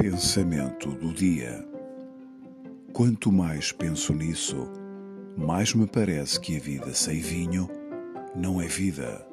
Pensamento do dia. Quanto mais penso nisso, mais me parece que a vida sem vinho não é vida.